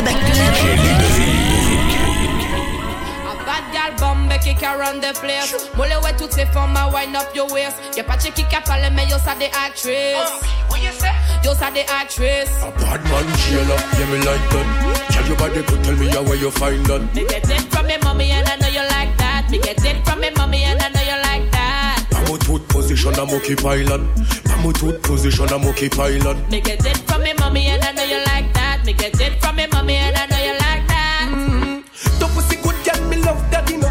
avec Gal bombe qui can run the place. Moule ouais toutes ces femmes à wind up your waist? Y'a pas de qui a parlé mais yo ça des actrices What you say? Yo ça des actrices A bad man jailer, yeah me like that. Tell your body could tell me how where you find that. Me get it from me mommy and I know you like that. Me get it from me mommy and I know you like that. Pamo tooth position I'm okay pilot. Pamo tooth position I'm okay pilot. Me get it from Me get it from me mommy and I know you like that. Mm-hmm. Ton pussy good girl me love you know.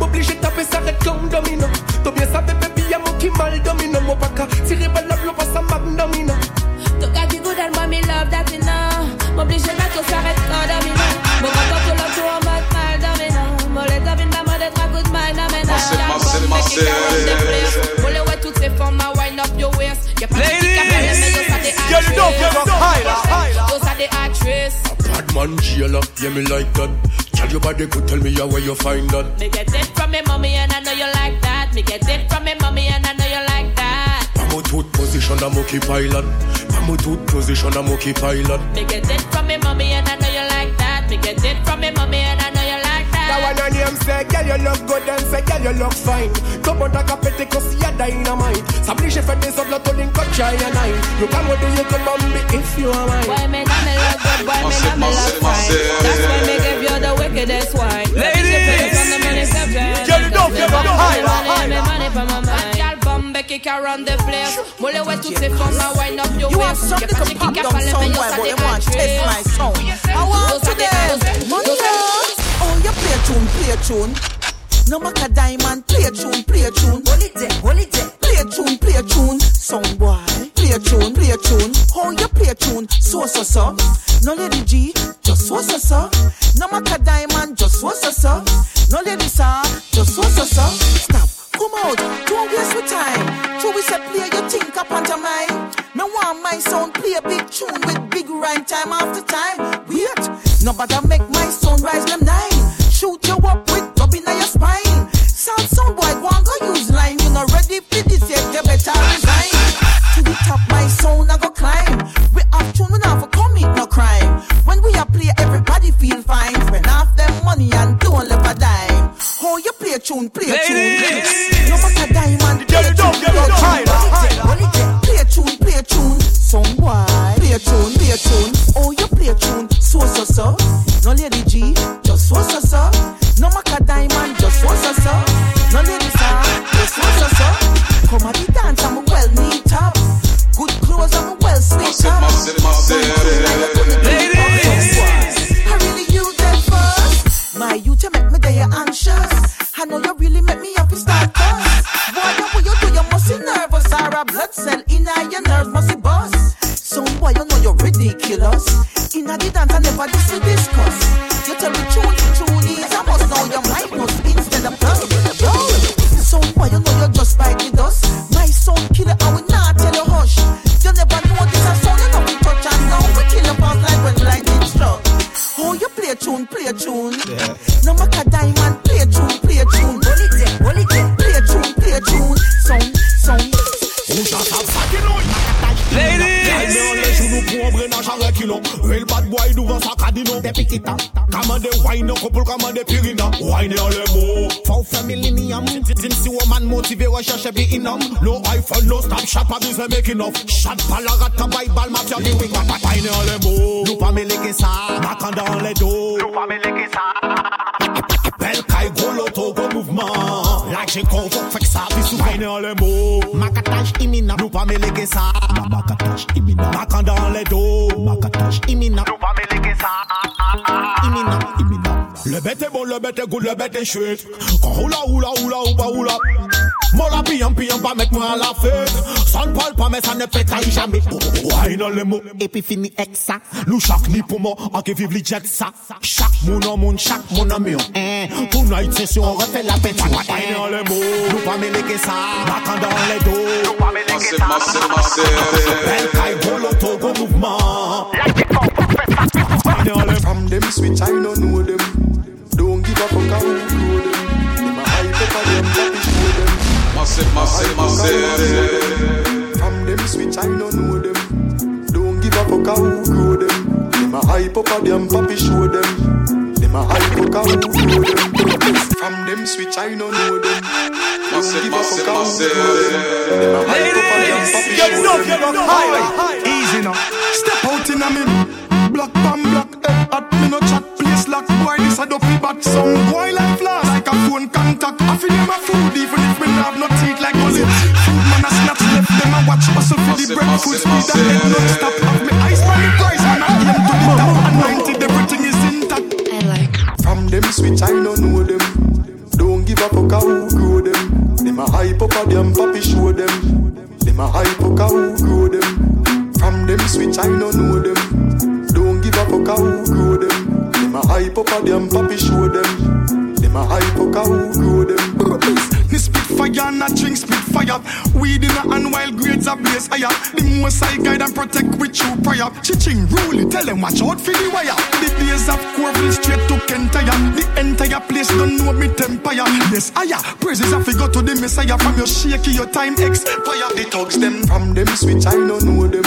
M'oblige taper ça red comme domino. T'as bien ça baby y'a mon qui mal domino Mon baka tirer balle la bloc ça magnomino man jailer, yeah me like that. Tell your body could tell me how where you find that. Me get it from me mommy and I know you like that. Me get it from me mommy and I know you like that. Pamo tooth position I'm okay pilot. Pamo tooth position I'm okay pilot. Me get it from me mommy and I know you like that. Me get it from me mommy and I know you like that That one your name say, girl you look good and say, girl you look fine. Tout monde a capté que si y'a dynamite S'oblige fait des autres l'autre ligne comme China nine. You come with you come on me if you are mine. Why me not me look good, why me not me look fine? That's why me give you the wickedest wine. Ladies, girl you don't give up. High, high, Me money for my mind. Girl bombe qui can run the place. Moule ouais toutes ces femmes à wind up your You want waist something to pop down somewhere But they want to test my sound. I want to dance. Money you play a tune, play a tune no matter diamond, play a tune, play a tune. Hold it there, hold it there. Play a tune, play a tune. Song boy, play a tune, play a tune. How you play a tune? So so so. No lady G, just so so so. No matter diamond, just so so so. No lady sir, just so so so. Stop, come out, don't waste your time. So we say play your think up on your mind. Me want my sound play a big tune with big rhyme time after time. Wait, nobody make my sound rise them In a the dance, I never this to discuss. You tell me tune, tune is, I must know your mic must instead of plus. Yo, some boy, you know you're just like the dust. My sound killer, I will not tell you hush. You never know this a sound, you know we touch and now we kill your past like when lightning struck. Oh, you play a tune, play a tune. No matter diamond, play a tune, play a tune. Hold it there, hold it there. Play a tune, play a tune. Sound, sound. Real bad boy devant sa cadino Des petits temps. Commande wine couple commande pirina Wine en les mots. For family millennium Since woman motivé recherche be inum No iPhone no stop shop abuse making off Shot palarat ka bay bal mafia living Wine en les mots. Nous pas mêler que ça. Macan dans les dos. Nous pas mêler que ça mouvement Like j'ai qu'on fait que ça Puis sous wine en les mots Macatage imminent Nous pas mêler que ça Macatage imminent Macan dans les dos Macatage imminent Nous pas mêler ça Imminent Imminent Le est bon, le good, le bête est chouette. Quand roula, roula, roula, roula, roula Mon la pillant, pillant, pas mettre moi à la fête Ça ne parle pas, mais ça ne pétaille jamais Wine en les mots Et puis fini avec ça Nous chaque ni pour moi, en qui vive les jet ça Chaque mon en monde, chaque mon en mieux hein. Tonight session, on refait la fête Wine en les mots Nous pas mêler que ça Macan dans les dos Nous pas mêler que ça Massive, massive, Bel kay go loto go mouvement From them switch, I don't know them. Don't give a fuck how you know them. Them a hype up and them happy show them. Massive, massive, massive From them switch, I don't know them. Don't give a fuck how you grow them. Them a hype hype up a them papi show them. Them a hype up a who know them. From them switch I no know them. Don't Massive, give a massive, fuck how massive. know them. Them a up a them papi Get show up, them. get. Easy now. Step out in a me. Block bam block. Head at me no chat. Place lock. Boy, this a dopey bat. Some boy like flash. Like a phone contact. I feel them a food. Even if me have no teeth like gully. Food man I snatch left. Them a watch. Hustle for the Massive, bread. Food massive, speed that head non stop. Have me eyes on the price. Man I aim to the top. Anointed. Everything is intact. I like. From them switch I no know them. Don't give a fuck how who grow them. Them a hype up a them papi show them. Them a hype up a who grow them. From them switch I no know them. Weed in a hand while grades are blaze higher. The most I guide and protect with you prior. Chiching rule, tell them watch out for the wire. The days of Corville straight to Kentire. The entire place don't know me tempire. Yes, higher. Praises to go to the Messiah. From your shaky, your time expire. The thugs them From them switch I no know them.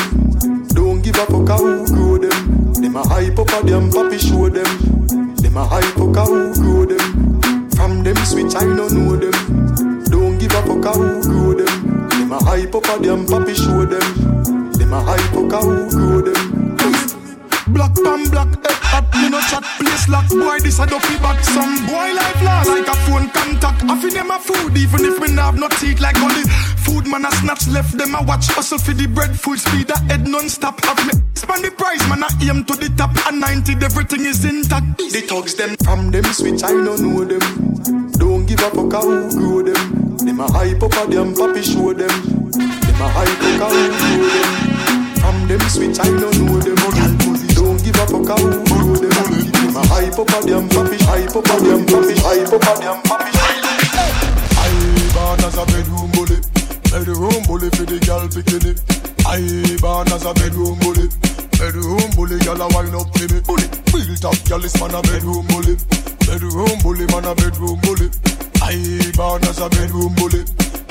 Don't give a fuck how grow them. Them a hype up a them papi show them. Them a hype up who grow them. From them switch I no know them. Don't give a fuck how who grow them. Them a hype up a them papi show them. Them a hype up a who grow them. Black pan black, head hot, me no chat, place lock Boy, this a dopey bat, some boy life lost Like a phone contact, I feel them a food Even if me nah have no teeth like gully Food man a snatch left, them a watch Hustle for the bread, full speed, a head non-stop Have me span the price, man I aim to the top A 90, everything is intact The thugs them From them switch I no know them. Don't give up a fuck how grow them. Them a hype up a them papi show them. Them a hype up who grow them. From them switch I no know them. Don't give a fuck how grow them. Them a hype up a them papi, hype up a them papi, hype up a them papi. Man a bedroom bully Bedroom bully, man a bedroom bully I born as a bedroom bully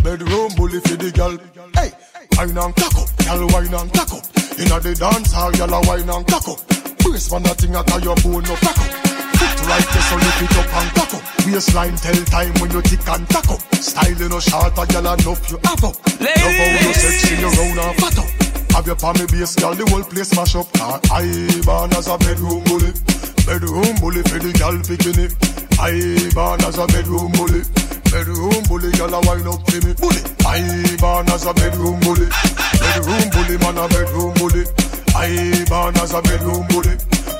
Bedroom bully for the girl Hey, wine and cock up, girl wine and cock up Inna the dance hall, girl a wine and cock up Brace man a thing a tie your bone no pack up Foot right there, so lift it up and cock up. Waistline tell time when you tick and tack up. Style you no short, a gyal enough you have up. Love how you sexy, you round and fat up. Have your palm base, gyal, the whole place mash up. I born as a bedroom bully, bedroom bully for the gyal bikini. I born as a bedroom bully. Bedroom bully, gyal a wine up to me. Bully, I born as a bedroom bully. Bedroom bully, man a bedroom bully. I born as a bedroom bully.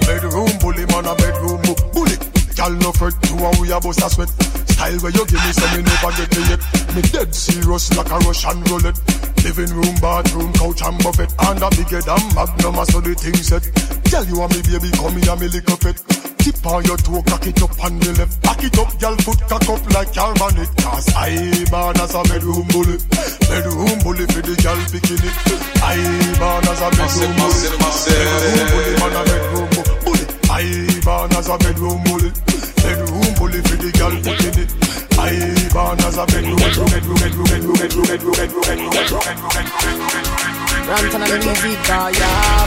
Bedroom bully, man a bedroom bully. Girl no fret, you and we a bust a sweat. Style where you give me, so me never get it. Me dead serious like a Russian roulette. Living room, bathroom, couch and buffet. And a bigger than Magnum, so the thing set. Girl, you and me baby, come here, me lick up it. Tip on your toe, cock it up on the left. Back it up, girl, foot cock up like bonnet. Cause I born as a bedroom bully. Bedroom bully for the girl bikini. I born as a bedroom bully. Bedroom bully, man a bedroom bully. I born as a bedroom bully. Bedroom bully for the girl bikini. I born as a bedroom, bedroom, bedroom, bedroom, bedroom, bedroom, bedroom, bedroom, bedroom, bedroom. Ranton and the music, uh, yeah.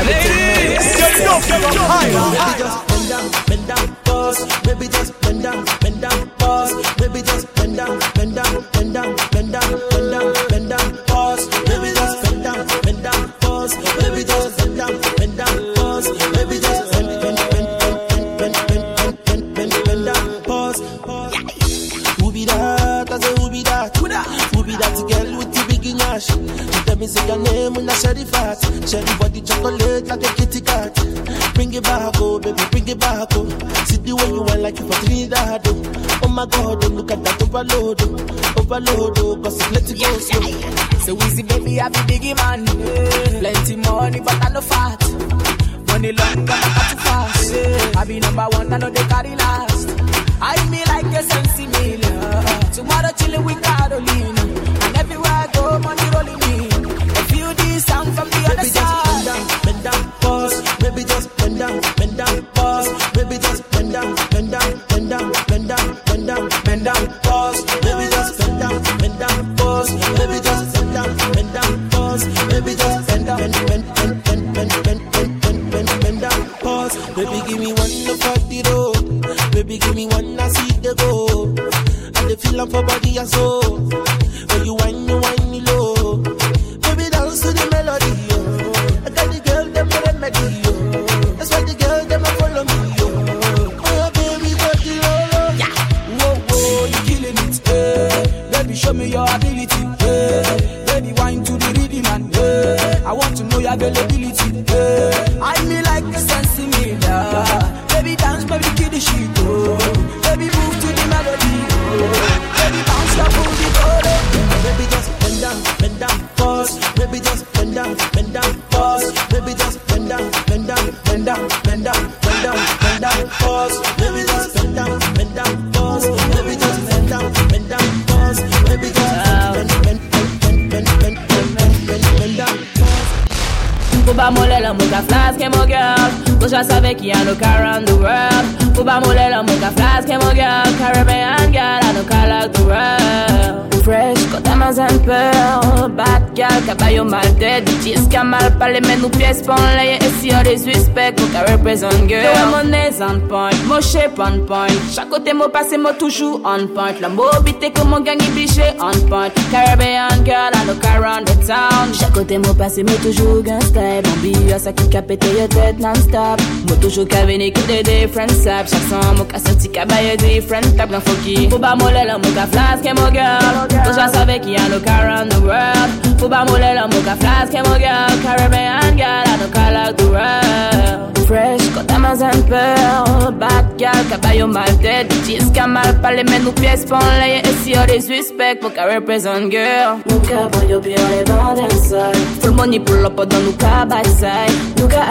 Everything mix. Get up, get up, higher. just bend down, bend down, pause. Maybe just bend down, bend down, pause. Maybe just bend down, bend down, me say your name when I share the fat. Share the body chocolate like a kitty cat. Bring it back, oh baby, bring it back, oh. See the way you want like you for Trinidad, oh. Oh my God, oh look at that overload, oh. Overload, oh, cause it let it go slow. So easy, baby, I be biggie man. Plenty money, but I no fat. Money long, but I got too fast. I be number one, I know they carry last. Baby, Mwa save ki an nou ka ran the world. Fou ba mwole la mwen ka flaske mwen gyal Caribbean girl, an nou ka lak the world. Fresh Mamas and Pearl Bad girl, kabayo mal dead Bitches kamal, pale men nou piyes pon leye E si yon disrespect, mou ka represent girl. Yo monez on point, mo shape on point. Chakote mo pase mo toujou on point. La mo bite ko mon gangi biche on point. Caribbean girl, I look around the town. Chakote mo pase mo toujou gan style Bambi yo sa ki ka pete yo tete non stop Mo toujou ka vene ki de different sap Chak san mo ka senti kabayo different tap Gan foki, mou ba mo lè la mou ka flaske mo girl. Toujwa save ki me, I look around the world. Fuba mulela moka flask, hemo girl, Caribbean girl, I look all like the world. Fresh, got diamonds and pearl, bad girl, caballo mal dead. Bitches come mal pale, men nou piece pon leye, e si yo de suspect, moka represent girl. Moka boyo pi on le bandes side. Full money pull up, on nou ka backside.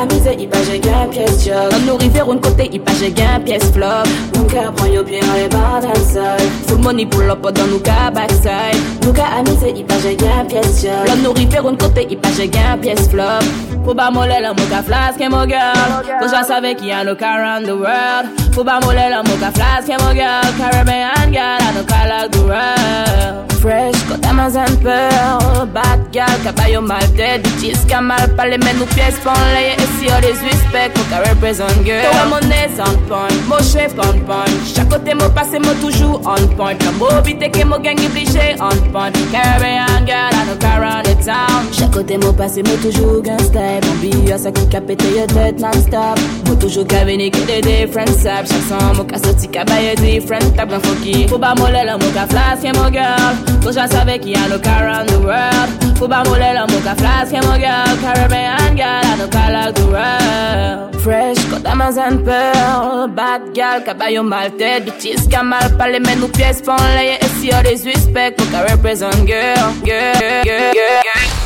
Amise i pa jè gen piyes jok Nan nou rive roun kote i pa jè gen pièce flop. Nou ka pran yo pye an le bar dan sol. Full money pou lopo dan nou ka baksay Nou ka amise i pa jè gen piyes jok Nan nou rive roun kote i pa jè gen piyes flop. Pou ba mole la mou ka flaske mou girl Pou jwa save ki an nou ka round the world. Pou ba mole la mou ka flaske mou girl Caribbean girl an nou ka lock the world fresh. Quand t'as mazin peur Bad gal, kabayo mal dead Bitches. Ka mal pale men nou pies pan leye E si yo de suspect, kon ka represent girl. Yo wè monè zan point, mo chef on point. Chak kote mo pase mo toujou on point. La mo bite ke mo gang oblige on point. Caribbean girl, I no car on the town. Chak kote mo pase mo toujou gang step Mon biyo sa ki ka pete yo tête non stop Mo toujou ka veni ke de different sap Chak son mo ka soti different. Tab Lan foki, pou ba mo lè la mo ka girl. So just a Becky, I look around the world. Fuba Mulela, Mocha Flask, I'm a girl. Caribbean girl, I look like the world. Fresh, got diamonds and pearl. Bad girl, caballo malted. Bitches, camal, palais, mais nous pièces, font les. Et si y'a des suspects, Mocha represent girl, girl, girl, girl. girl.